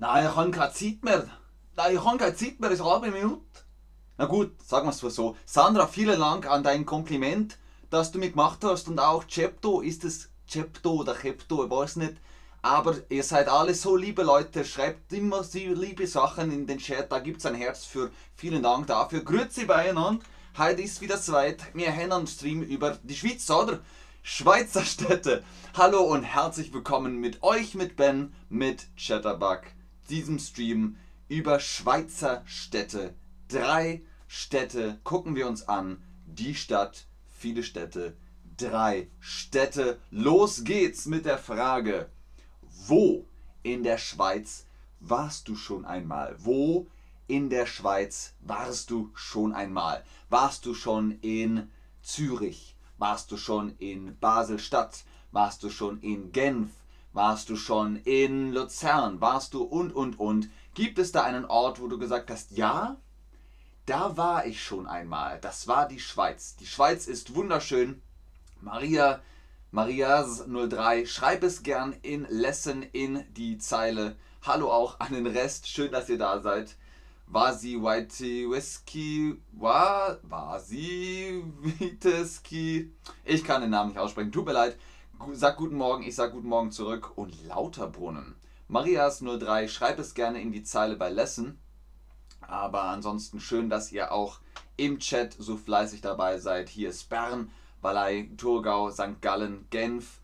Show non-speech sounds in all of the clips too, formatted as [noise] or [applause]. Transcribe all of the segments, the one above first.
Nein, ich habe keine Zeit mehr. Nein, ich habe keine Zeit mehr, es ist eine halbe Minute. Na gut, sagen wir es so. Sandra, vielen Dank an dein Kompliment, das du mir gemacht hast. Und auch Chepto, ist es Chepto oder Chepto, ich weiß nicht. Aber ihr seid alle so liebe Leute, schreibt immer so liebe Sachen in den Chat, da gibt es ein Herz für. Vielen Dank dafür. Grüezi beieinander. Heute ist wieder zweit. Wir haben einen Stream über die Schweiz, oder? Schweizer Städte. Hallo und herzlich willkommen mit euch, mit Ben, mit Chatterbug. Diesem Stream über Schweizer Städte. Drei Städte gucken wir uns an. Die Stadt, viele Städte, drei Städte. Los geht's mit der Frage, wo in der Schweiz warst du schon einmal? Wo in der Schweiz warst du schon einmal? Warst du schon in Zürich? Warst du schon in Basel-Stadt? Warst du schon in Genf? Warst du schon in Luzern? Warst du und, und, und? Gibt es da einen Ort, wo du gesagt hast, ja, da war ich schon einmal. Das war die Schweiz. Die Schweiz ist wunderschön. Maria, Marias03, schreib es gern in Lesson in die Zeile. Hallo auch an den Rest. Schön, dass ihr da seid. Vasi Whitey Whisky, war, Vasi Witeski. Ich kann den Namen nicht aussprechen. Tut mir leid. Sag guten Morgen, ich sag guten Morgen zurück. Und Lauterbrunnen. Marias03, schreib es gerne in die Zeile bei Lesson. Aber ansonsten schön, dass ihr auch im Chat so fleißig dabei seid. Hier ist Bern, Balei, Thurgau, St. Gallen, Genf.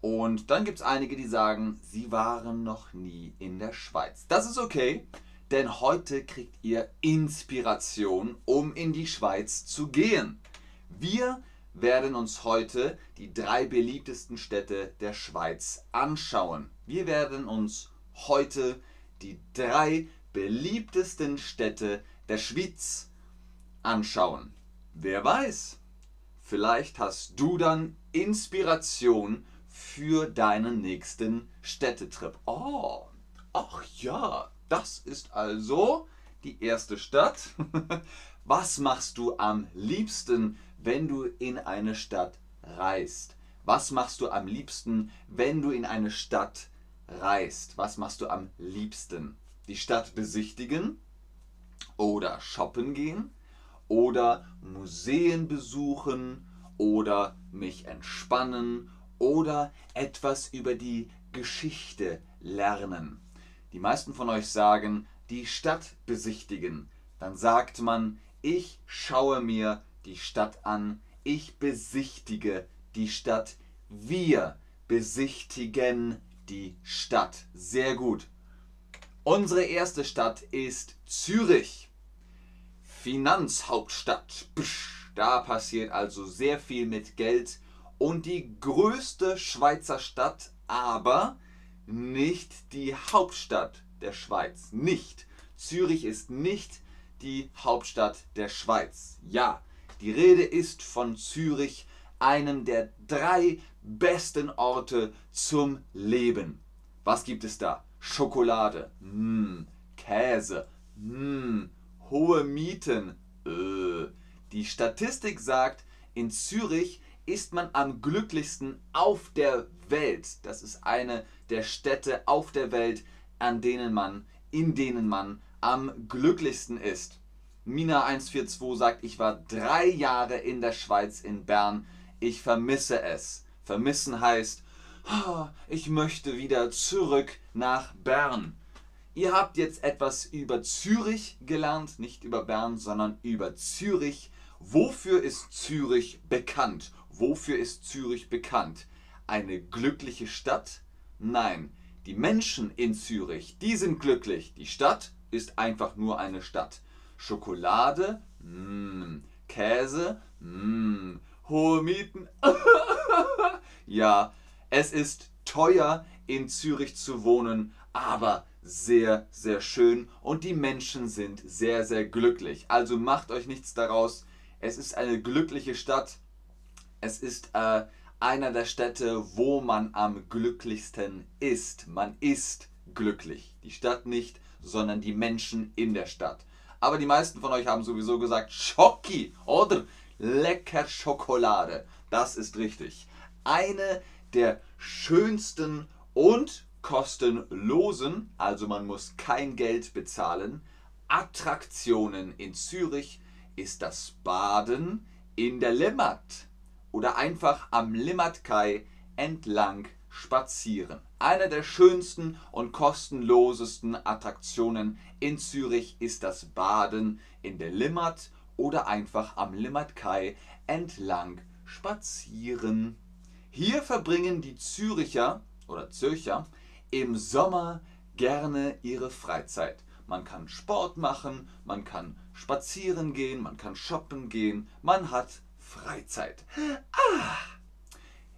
Und dann gibt es einige, die sagen, sie waren noch nie in der Schweiz. Das ist okay, denn heute kriegt ihr Inspiration, um in die Schweiz zu gehen. Wir werden uns heute die drei beliebtesten Städte der Schweiz anschauen. Wir werden uns heute die drei beliebtesten Städte der Schweiz anschauen. Wer weiß, vielleicht hast du dann Inspiration für deinen nächsten Städtetrip. Oh, ach ja, das ist also die erste Stadt. [laughs] Was machst du am liebsten, wenn du in eine Stadt reist? Was machst du am liebsten, wenn du in eine Stadt reist? Was machst du am liebsten? die Stadt besichtigen oder shoppen gehen oder Museen besuchen oder mich entspannen oder etwas über die Geschichte lernen. Die meisten von euch sagen, die Stadt besichtigen. Dann sagt man, ich schaue mir die Stadt an, ich besichtige die Stadt, wir besichtigen die Stadt. Sehr gut. Unsere erste Stadt ist Zürich. Finanzhauptstadt. Da passiert also sehr viel mit Geld und die größte Schweizer Stadt, aber nicht die Hauptstadt der Schweiz. Nicht. Zürich ist nicht die Hauptstadt der Schweiz. Ja, die Rede ist von Zürich, einem der drei besten Orte zum Leben. Was gibt es da? Schokolade, mm, Käse, mm, hohe Mieten. Äh. Die Statistik sagt, in Zürich ist man am glücklichsten auf der Welt. Das ist eine der Städte auf der Welt, an denen man, in denen man am glücklichsten ist. Mina142 sagt, ich war drei Jahre in der Schweiz in Bern. Ich vermisse es. Vermissen heißt, ich möchte wieder zurück nach Bern. Ihr habt jetzt etwas über Zürich gelernt, nicht über Bern, sondern über Zürich. Wofür ist Zürich bekannt? Wofür ist Zürich bekannt? Eine glückliche Stadt? Nein, die Menschen in Zürich, die sind glücklich. Die Stadt ist einfach nur eine Stadt. Schokolade? Mmh. Käse? Mmh. Hohe Mieten? [laughs] ja, es ist teuer in Zürich zu wohnen, aber sehr, sehr schön und die Menschen sind sehr, sehr glücklich. Also macht euch nichts daraus. Es ist eine glückliche Stadt. Es ist äh, einer der Städte, wo man am glücklichsten ist. Man ist glücklich. Die Stadt nicht, sondern die Menschen in der Stadt. Aber die meisten von euch haben sowieso gesagt, Schoki oder lecker Schokolade. Das ist richtig. Eine der schönsten und kostenlosen, also man muss kein Geld bezahlen, Attraktionen in Zürich ist das Baden in der Limmat oder einfach am Limmatkai entlang spazieren. Eine der schönsten und kostenlosesten Attraktionen in Zürich ist das Baden in der Limmat oder einfach am Limmatkai entlang spazieren. Hier verbringen die Züricher oder Zürcher im Sommer gerne ihre Freizeit. Man kann Sport machen, man kann spazieren gehen, man kann shoppen gehen, man hat Freizeit. Ah.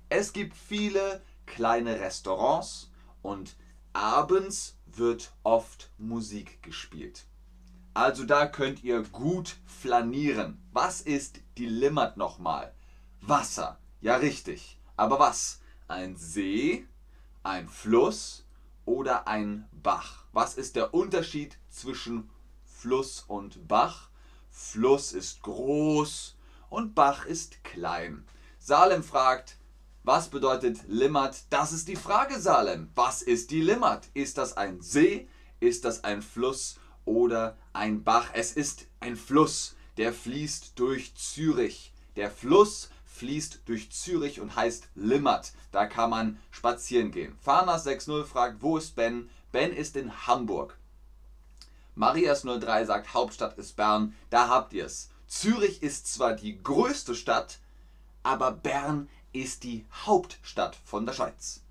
Es gibt viele kleine Restaurants und abends wird oft Musik gespielt. Also da könnt ihr gut flanieren. Was ist die Limmat nochmal? Wasser. Ja, richtig. Aber was? Ein See, ein Fluss oder ein Bach? Was ist der Unterschied zwischen Fluss und Bach? Fluss ist groß und Bach ist klein. Salem fragt, was bedeutet Limmat? Das ist die Frage, Salem. Was ist die Limmat? Ist das ein See? Ist das ein Fluss oder ein Bach? Es ist ein Fluss, der fließt durch Zürich. Der Fluss fließt durch Zürich und heißt Limmat. Da kann man spazieren gehen. Farnas 6.0 fragt, wo ist Ben? Ben ist in Hamburg. Marias03 sagt, Hauptstadt ist Bern. Da habt ihr es. Zürich ist zwar die größte Stadt, aber Bern ist die Hauptstadt von der Schweiz.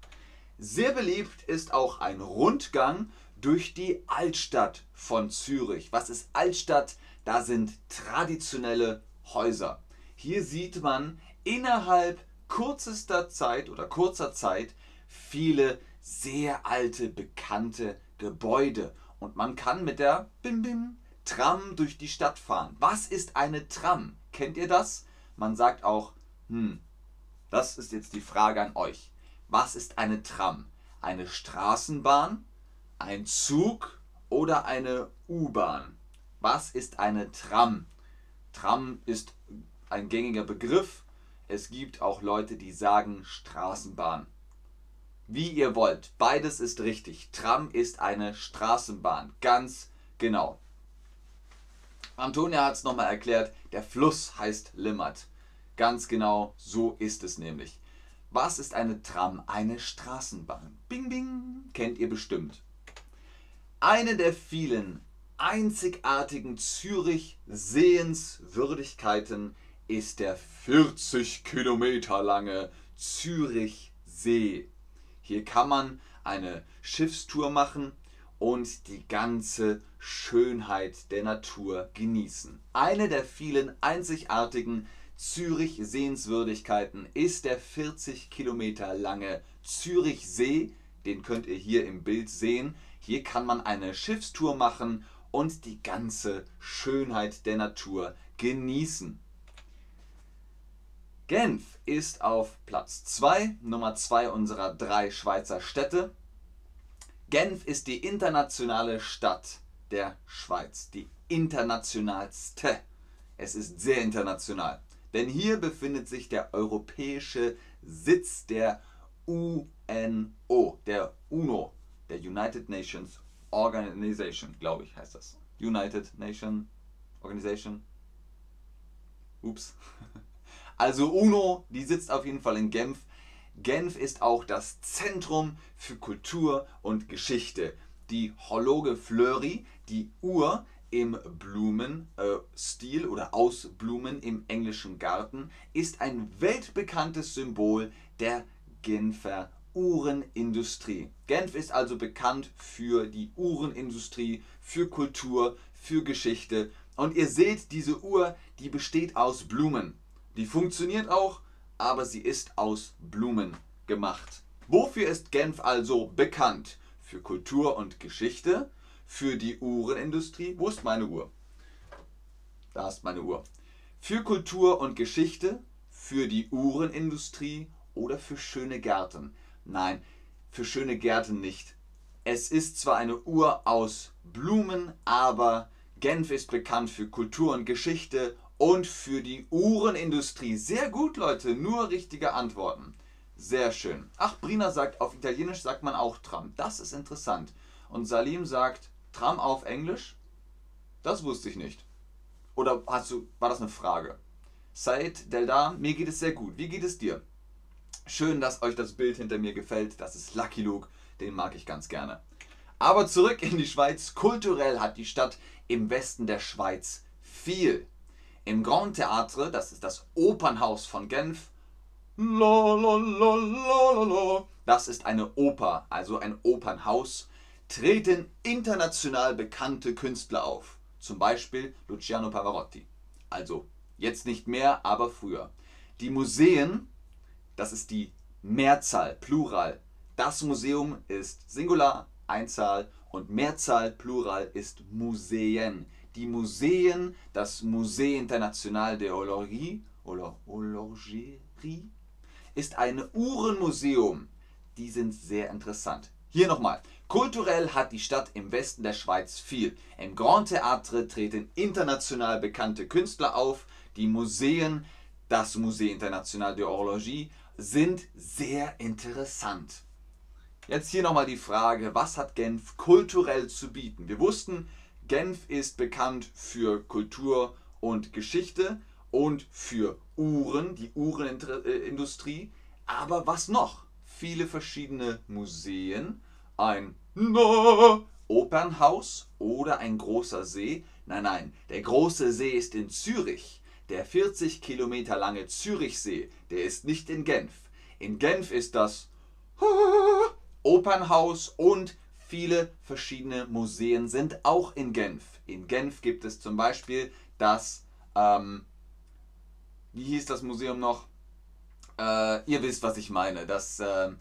Sehr beliebt ist auch ein Rundgang durch die Altstadt von Zürich. Was ist Altstadt? Da sind traditionelle Häuser. Hier sieht man innerhalb kürzester Zeit oder kurzer Zeit viele sehr alte, bekannte Gebäude. Und man kann mit der Bim Bim Tram durch die Stadt fahren. Was ist eine Tram? Kennt ihr das? Man sagt auch, hm, das ist jetzt die Frage an euch. Was ist eine Tram? Eine Straßenbahn, ein Zug oder eine U-Bahn? Was ist eine Tram? Tram ist ein gängiger Begriff. Es gibt auch Leute, die sagen Straßenbahn. Wie ihr wollt, beides ist richtig. Tram ist eine Straßenbahn, ganz genau. Antonia hat es nochmal erklärt, der Fluss heißt Limmat. Ganz genau, so ist es nämlich. Was ist eine Tram? Eine Straßenbahn. Bing, bing, kennt ihr bestimmt. Eine der vielen einzigartigen Zürich-Sehenswürdigkeiten ist der 40 Kilometer lange Zürichsee. Hier kann man eine Schiffstour machen und die ganze Schönheit der Natur genießen. Eine der vielen einzigartigen Zürich-Sehenswürdigkeiten ist der 40 Kilometer lange Zürichsee. Den könnt ihr hier im Bild sehen. Hier kann man eine Schiffstour machen und die ganze Schönheit der Natur genießen. Genf ist auf Platz 2, Nummer 2 unserer drei Schweizer Städte. Genf ist die internationale Stadt der Schweiz, die internationalste. Es ist sehr international, denn hier befindet sich der europäische Sitz der UNO, der UNO, der United Nations Organization, glaube ich, heißt das. United Nation Organization. Ups. [laughs] Also UNO, die sitzt auf jeden Fall in Genf. Genf ist auch das Zentrum für Kultur und Geschichte. Die Horloge Fleury, die Uhr im Blumenstil äh, oder aus Blumen im englischen Garten, ist ein weltbekanntes Symbol der Genfer Uhrenindustrie. Genf ist also bekannt für die Uhrenindustrie, für Kultur, für Geschichte. Und ihr seht, diese Uhr, die besteht aus Blumen. Die funktioniert auch, aber sie ist aus Blumen gemacht. Wofür ist Genf also bekannt? Für Kultur und Geschichte, für die Uhrenindustrie. Wo ist meine Uhr? Da ist meine Uhr. Für Kultur und Geschichte, für die Uhrenindustrie oder für schöne Gärten. Nein, für schöne Gärten nicht. Es ist zwar eine Uhr aus Blumen, aber Genf ist bekannt für Kultur und Geschichte und für die Uhrenindustrie. Sehr gut, Leute, nur richtige Antworten. Sehr schön. Ach, Brina sagt, auf Italienisch sagt man auch Tram. Das ist interessant. Und Salim sagt, Tram auf Englisch? Das wusste ich nicht. Oder hast du, war das eine Frage? Said Delda, mir geht es sehr gut. Wie geht es dir? Schön, dass euch das Bild hinter mir gefällt. Das ist Lucky Luke. Den mag ich ganz gerne. Aber zurück in die Schweiz. Kulturell hat die Stadt im Westen der Schweiz viel. Im Grand Theatre, das ist das Opernhaus von Genf, das ist eine Oper, also ein Opernhaus, treten international bekannte Künstler auf. Zum Beispiel Luciano Pavarotti. Also jetzt nicht mehr, aber früher. Die Museen, das ist die Mehrzahl, Plural. Das Museum ist Singular, Einzahl und Mehrzahl, Plural ist Museen. Die Museen, das Musée International de Horlogerie, oder Horlogerie, ist ein Uhrenmuseum. Die sind sehr interessant. Hier nochmal. Kulturell hat die Stadt im Westen der Schweiz viel. Im Grand Theatre treten international bekannte Künstler auf. Die Museen, das Musée International de Horlogie, sind sehr interessant. Jetzt hier nochmal die Frage, was hat Genf kulturell zu bieten? Wir wussten, Genf ist bekannt für Kultur und Geschichte und für Uhren, die Uhrenindustrie. Aber was noch? Viele verschiedene Museen, ein Opernhaus oder ein großer See. Nein, nein, der große See ist in Zürich. Der 40 Kilometer lange Zürichsee, der ist nicht in Genf. In Genf ist das [laughs] Opernhaus und viele verschiedene Museen sind auch in Genf. In Genf gibt es zum Beispiel das, ähm, wie hieß das Museum noch? Äh, ihr wisst, was ich meine. Das äh,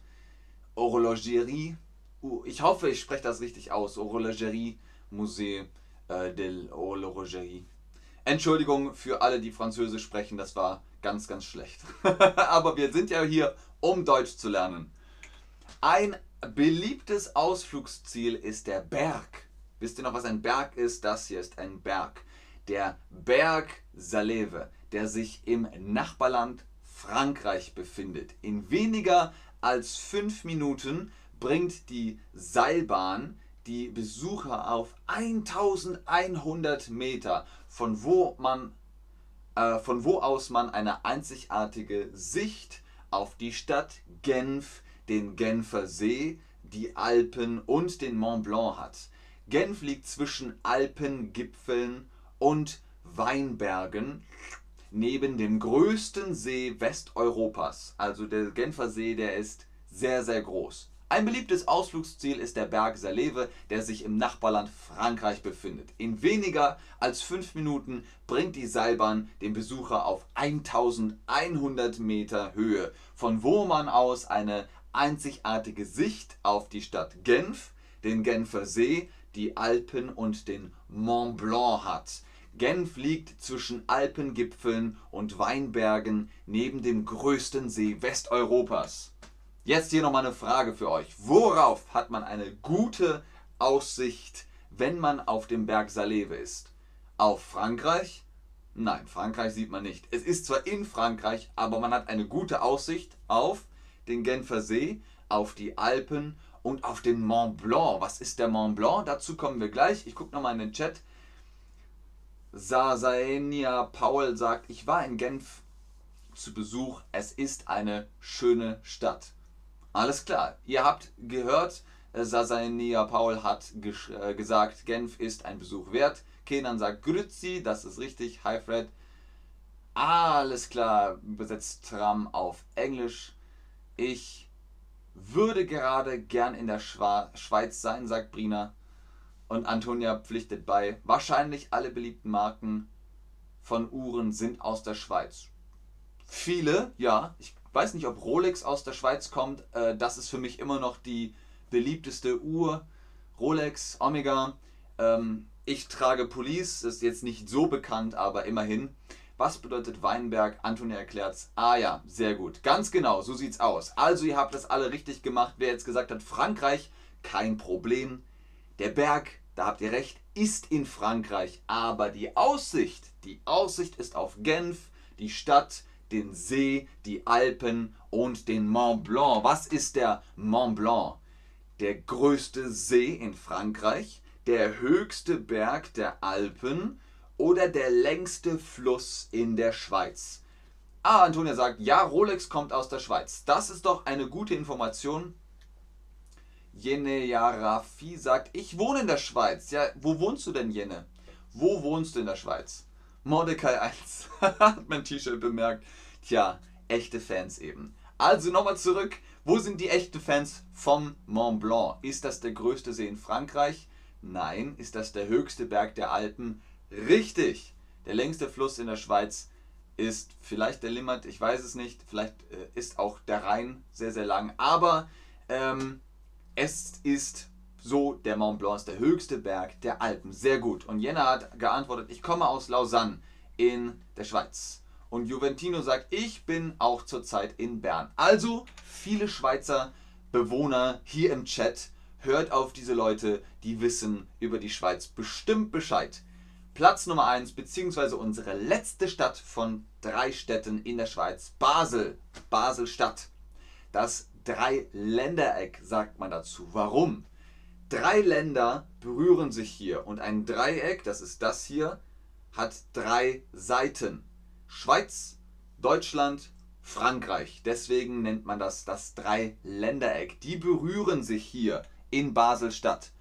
Horlogerie. Uh, ich hoffe, ich spreche das richtig aus. Horlogerie Musée äh, de Horlogerie. Entschuldigung für alle, die Französisch sprechen, das war ganz, ganz schlecht. [laughs] Aber wir sind ja hier, um Deutsch zu lernen. Ein beliebtes Ausflugsziel ist der Berg. Wisst ihr noch, was ein Berg ist? Das hier ist ein Berg. Der Berg Saleve, der sich im Nachbarland Frankreich befindet. In weniger als fünf Minuten bringt die Seilbahn die Besucher auf 1100 Meter, von wo, man, äh, von wo aus man eine einzigartige Sicht auf die Stadt Genf den Genfer See, die Alpen und den Mont Blanc hat. Genf liegt zwischen Alpengipfeln und Weinbergen neben dem größten See Westeuropas. Also der Genfer See, der ist sehr, sehr groß. Ein beliebtes Ausflugsziel ist der Berg Saleve, der sich im Nachbarland Frankreich befindet. In weniger als fünf Minuten bringt die Seilbahn den Besucher auf 1100 Meter Höhe, von wo man aus eine einzigartige Sicht auf die Stadt Genf, den Genfer See, die Alpen und den Mont Blanc hat. Genf liegt zwischen Alpengipfeln und Weinbergen neben dem größten See Westeuropas. Jetzt hier nochmal eine Frage für euch. Worauf hat man eine gute Aussicht, wenn man auf dem Berg Saleve ist? Auf Frankreich? Nein, Frankreich sieht man nicht. Es ist zwar in Frankreich, aber man hat eine gute Aussicht auf den Genfer See, auf die Alpen und auf den Mont Blanc. Was ist der Mont Blanc? Dazu kommen wir gleich. Ich gucke nochmal in den Chat. Sasaenia Paul sagt, ich war in Genf zu Besuch. Es ist eine schöne Stadt. Alles klar. Ihr habt gehört, äh, Sasaenia Paul hat äh, gesagt, Genf ist ein Besuch wert. Kenan sagt Grüzi, das ist richtig. Hi Fred. Alles klar, übersetzt Tram auf Englisch. Ich würde gerade gern in der Schwa Schweiz sein, sagt Brina. Und Antonia pflichtet bei. Wahrscheinlich alle beliebten Marken von Uhren sind aus der Schweiz. Viele, ja. Ich weiß nicht, ob Rolex aus der Schweiz kommt. Äh, das ist für mich immer noch die beliebteste Uhr. Rolex, Omega. Ähm, ich trage Police, ist jetzt nicht so bekannt, aber immerhin. Was bedeutet Weinberg? Antonia erklärt's. Ah ja, sehr gut. Ganz genau, so sieht's aus. Also ihr habt das alle richtig gemacht. Wer jetzt gesagt hat, Frankreich, kein Problem. Der Berg, da habt ihr recht, ist in Frankreich. Aber die Aussicht, die Aussicht ist auf Genf, die Stadt, den See, die Alpen und den Mont Blanc. Was ist der Mont Blanc? Der größte See in Frankreich, der höchste Berg der Alpen oder der längste Fluss in der Schweiz? Ah, Antonia sagt, ja, Rolex kommt aus der Schweiz. Das ist doch eine gute Information. Jene Jarafi sagt, ich wohne in der Schweiz. Ja, wo wohnst du denn, Jene? Wo wohnst du in der Schweiz? Mordecai [laughs] 1 hat mein T-Shirt bemerkt. Tja, echte Fans eben. Also nochmal zurück. Wo sind die echten Fans vom Mont Blanc? Ist das der größte See in Frankreich? Nein. Ist das der höchste Berg der Alpen? Richtig. Der längste Fluss in der Schweiz ist vielleicht der Limmat, ich weiß es nicht. Vielleicht äh, ist auch der Rhein sehr, sehr lang. Aber ähm, es ist so, der Mont Blanc ist der höchste Berg der Alpen. Sehr gut. Und Jenna hat geantwortet, ich komme aus Lausanne in der Schweiz. Und Juventino sagt, ich bin auch zurzeit in Bern. Also viele Schweizer Bewohner hier im Chat. Hört auf diese Leute, die wissen über die Schweiz bestimmt Bescheid. Platz Nummer 1, beziehungsweise unsere letzte Stadt von drei Städten in der Schweiz, Basel. Basel-Stadt. Das Dreiländereck sagt man dazu. Warum? Drei Länder berühren sich hier und ein Dreieck, das ist das hier, hat drei Seiten. Schweiz, Deutschland, Frankreich. Deswegen nennt man das das Dreiländereck. Die berühren sich hier in Basel-Stadt.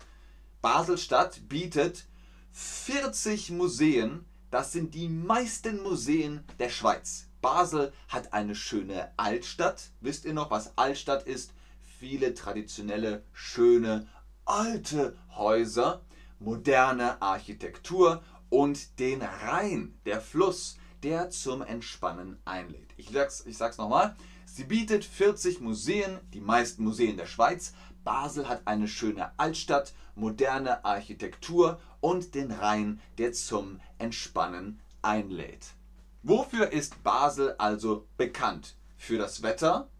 Basel-Stadt bietet 40 Museen. Das sind die meisten Museen der Schweiz. Basel hat eine schöne Altstadt. Wisst ihr noch, was Altstadt ist? Viele traditionelle, schöne, alte Häuser, moderne Architektur und den Rhein, der Fluss, der zum Entspannen einlädt. Ich sag's, ich sag's nochmal. Sie bietet 40 Museen, die meisten Museen der Schweiz. Basel hat eine schöne Altstadt, moderne Architektur und den Rhein, der zum Entspannen einlädt. Wofür ist Basel also bekannt? Für das Wetter?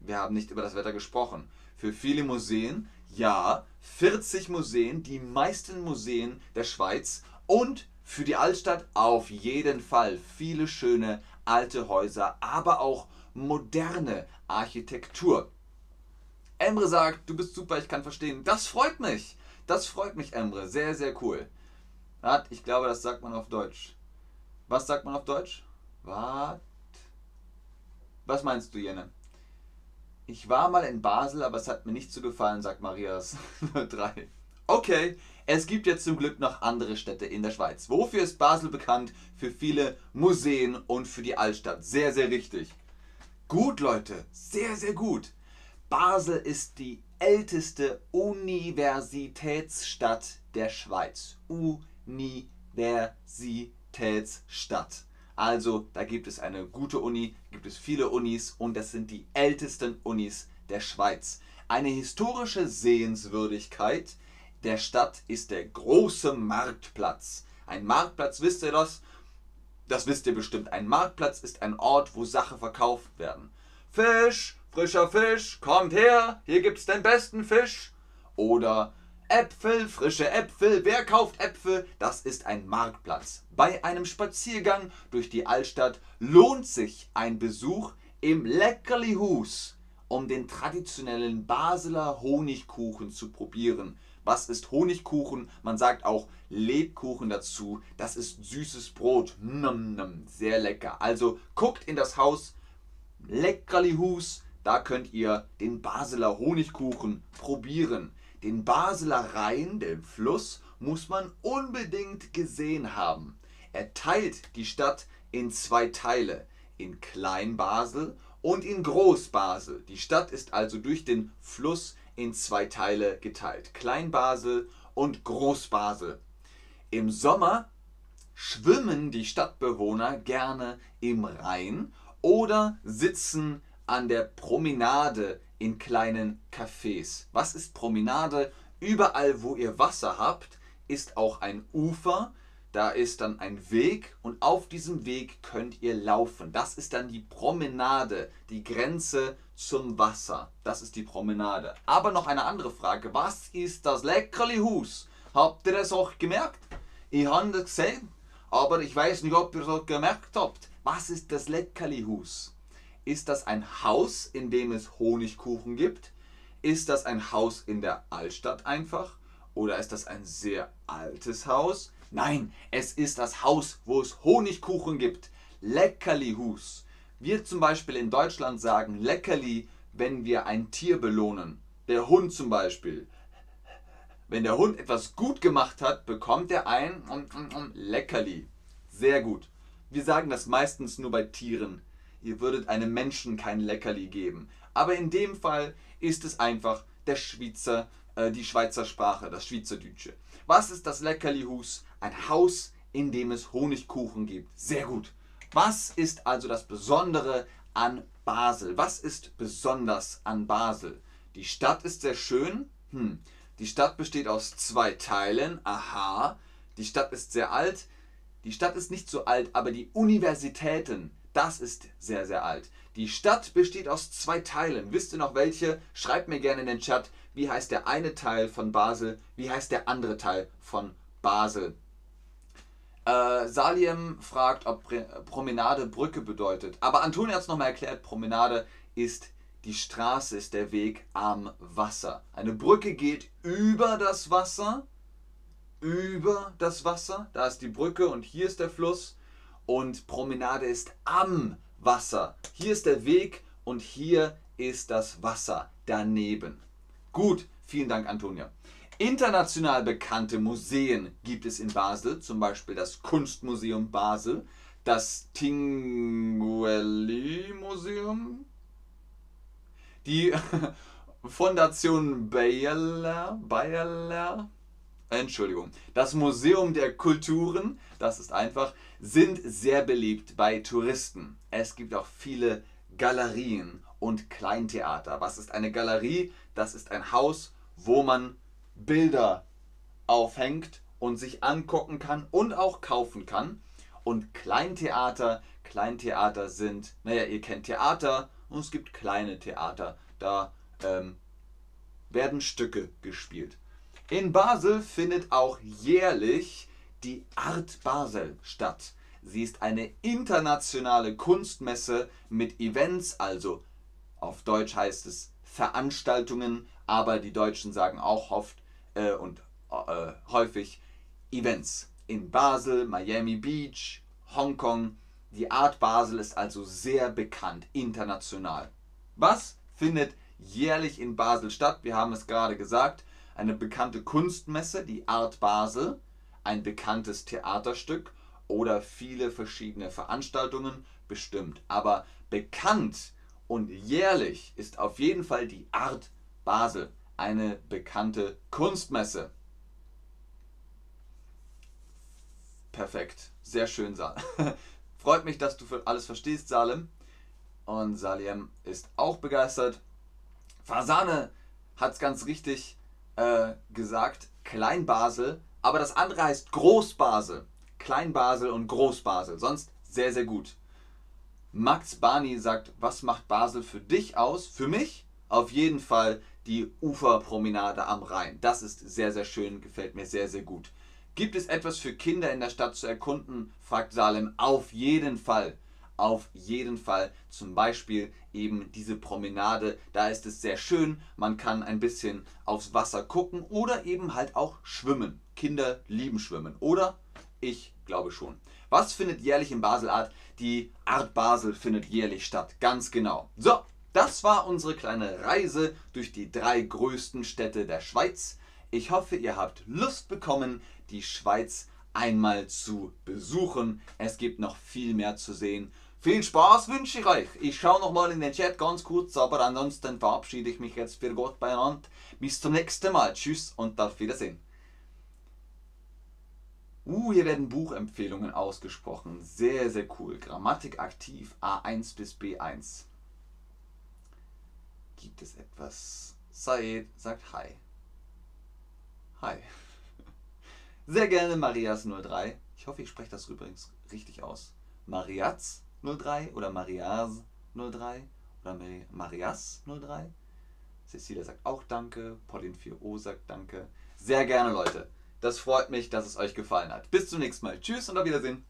Wir haben nicht über das Wetter gesprochen. Für viele Museen? Ja, 40 Museen, die meisten Museen der Schweiz und für die Altstadt auf jeden Fall viele schöne alte Häuser, aber auch moderne Architektur. Emre sagt, du bist super, ich kann verstehen. Das freut mich. Das freut mich, Emre. Sehr, sehr cool. Ich glaube, das sagt man auf Deutsch. Was sagt man auf Deutsch? Was? Was meinst du, Jenne? Ich war mal in Basel, aber es hat mir nicht so gefallen, sagt Marias [laughs] 03. Okay, es gibt jetzt zum Glück noch andere Städte in der Schweiz. Wofür ist Basel bekannt? Für viele Museen und für die Altstadt. Sehr, sehr richtig. Gut, Leute, sehr, sehr gut. Basel ist die älteste Universitätsstadt der Schweiz. Universitätsstadt. Also, da gibt es eine gute Uni, gibt es viele Unis und das sind die ältesten Unis der Schweiz. Eine historische Sehenswürdigkeit der Stadt ist der große Marktplatz. Ein Marktplatz, wisst ihr das? Das wisst ihr bestimmt. Ein Marktplatz ist ein Ort, wo Sachen verkauft werden. Fisch, frischer Fisch, kommt her, hier gibt's den besten Fisch. Oder Äpfel, frische Äpfel, wer kauft Äpfel? Das ist ein Marktplatz. Bei einem Spaziergang durch die Altstadt lohnt sich ein Besuch im Leckerlihus, um den traditionellen Basler Honigkuchen zu probieren. Was ist Honigkuchen? Man sagt auch Lebkuchen dazu. Das ist süßes Brot. Nom, nom, sehr lecker. Also guckt in das Haus Leckerlihus. Da könnt ihr den Basler Honigkuchen probieren. Den Basler Rhein, den Fluss, muss man unbedingt gesehen haben. Er teilt die Stadt in zwei Teile, in Klein-Basel und in Groß-Basel. Die Stadt ist also durch den Fluss in zwei Teile geteilt. Klein-Basel und Groß-Basel. Im Sommer schwimmen die Stadtbewohner gerne im Rhein oder sitzen an der Promenade in kleinen Cafés. Was ist Promenade? Überall, wo ihr Wasser habt, ist auch ein Ufer. Da ist dann ein Weg und auf diesem Weg könnt ihr laufen. Das ist dann die Promenade, die Grenze zum Wasser. Das ist die Promenade. Aber noch eine andere Frage. Was ist das Leckerlihus? Habt ihr das auch gemerkt? Ich habe das gesehen. Aber ich weiß nicht, ob ihr so gemerkt habt. Was ist das Leckerlihus? Ist das ein Haus, in dem es Honigkuchen gibt? Ist das ein Haus in der Altstadt einfach? Oder ist das ein sehr altes Haus? Nein, es ist das Haus, wo es Honigkuchen gibt. Leckerlihus. Wir zum Beispiel in Deutschland sagen Leckerli, wenn wir ein Tier belohnen. Der Hund zum Beispiel. Wenn der Hund etwas gut gemacht hat, bekommt er ein Leckerli. Sehr gut. Wir sagen das meistens nur bei Tieren. Ihr würdet einem Menschen kein Leckerli geben. Aber in dem Fall ist es einfach der Schweizer, äh, die Schweizer Sprache, das Schweizerdeutsche. Was ist das Leckerlihus? Ein Haus, in dem es Honigkuchen gibt. Sehr gut. Was ist also das Besondere an Basel? Was ist besonders an Basel? Die Stadt ist sehr schön. Hm. Die Stadt besteht aus zwei Teilen. Aha. Die Stadt ist sehr alt. Die Stadt ist nicht so alt, aber die Universitäten, das ist sehr, sehr alt. Die Stadt besteht aus zwei Teilen. Wisst ihr noch welche? Schreibt mir gerne in den Chat, wie heißt der eine Teil von Basel, wie heißt der andere Teil von Basel. Äh, Saliem fragt, ob Promenade Brücke bedeutet. Aber Antonia hat es nochmal erklärt, Promenade ist die Straße ist der Weg am Wasser. Eine Brücke geht über das Wasser. Über das Wasser. Da ist die Brücke und hier ist der Fluss. Und Promenade ist am Wasser. Hier ist der Weg und hier ist das Wasser daneben. Gut, vielen Dank, Antonia. International bekannte Museen gibt es in Basel, zum Beispiel das Kunstmuseum Basel, das Tinguely Museum, die [laughs] Fondation Bayer, Bayer, Entschuldigung, das Museum der Kulturen, das ist einfach, sind sehr beliebt bei Touristen. Es gibt auch viele Galerien und Kleintheater. Was ist eine Galerie? Das ist ein Haus, wo man Bilder aufhängt und sich angucken kann und auch kaufen kann. Und Kleintheater, Kleintheater sind, naja, ihr kennt Theater und es gibt kleine Theater. Da ähm, werden Stücke gespielt. In Basel findet auch jährlich die Art Basel statt. Sie ist eine internationale Kunstmesse mit Events, also auf Deutsch heißt es Veranstaltungen, aber die Deutschen sagen auch oft äh, und äh, häufig Events. In Basel, Miami Beach, Hongkong, die Art Basel ist also sehr bekannt international. Was findet jährlich in Basel statt? Wir haben es gerade gesagt. Eine bekannte Kunstmesse, die Art Basel, ein bekanntes Theaterstück oder viele verschiedene Veranstaltungen bestimmt. Aber bekannt und jährlich ist auf jeden Fall die Art Basel, eine bekannte Kunstmesse. Perfekt, sehr schön, Salem. [laughs] Freut mich, dass du alles verstehst, Salem. Und Salem ist auch begeistert. Fasane hat es ganz richtig äh, gesagt, Kleinbasel, aber das andere heißt Großbasel. Kleinbasel und Großbasel, sonst sehr, sehr gut. Max Barney sagt, was macht Basel für dich aus? Für mich auf jeden Fall die Uferpromenade am Rhein. Das ist sehr, sehr schön, gefällt mir sehr, sehr gut. Gibt es etwas für Kinder in der Stadt zu erkunden? fragt Salem. Auf jeden Fall. Auf jeden Fall. Zum Beispiel eben diese Promenade. Da ist es sehr schön. Man kann ein bisschen aufs Wasser gucken oder eben halt auch schwimmen. Kinder lieben Schwimmen. Oder? Ich glaube schon. Was findet jährlich in Basel Art? Die Art Basel findet jährlich statt. Ganz genau. So, das war unsere kleine Reise durch die drei größten Städte der Schweiz. Ich hoffe, ihr habt Lust bekommen, die Schweiz einmal zu besuchen. Es gibt noch viel mehr zu sehen. Viel Spaß wünsche ich euch. Ich schaue noch mal in den Chat ganz kurz, aber ansonsten verabschiede ich mich jetzt für Gott beieinander. Bis zum nächsten Mal. Tschüss und auf Wiedersehen. Uh, hier werden Buchempfehlungen ausgesprochen. Sehr, sehr cool. Grammatik aktiv A1 bis B1. Gibt es etwas? Said sagt Hi. Hi. [laughs] Sehr gerne Marias03. Ich hoffe, ich spreche das übrigens richtig aus. Mariaz03 oder Marias03 oder Marias03. Cecilia sagt auch Danke. Pauline 4O sagt Danke. Sehr gerne, Leute. Das freut mich, dass es euch gefallen hat. Bis zum nächsten Mal. Tschüss und auf Wiedersehen.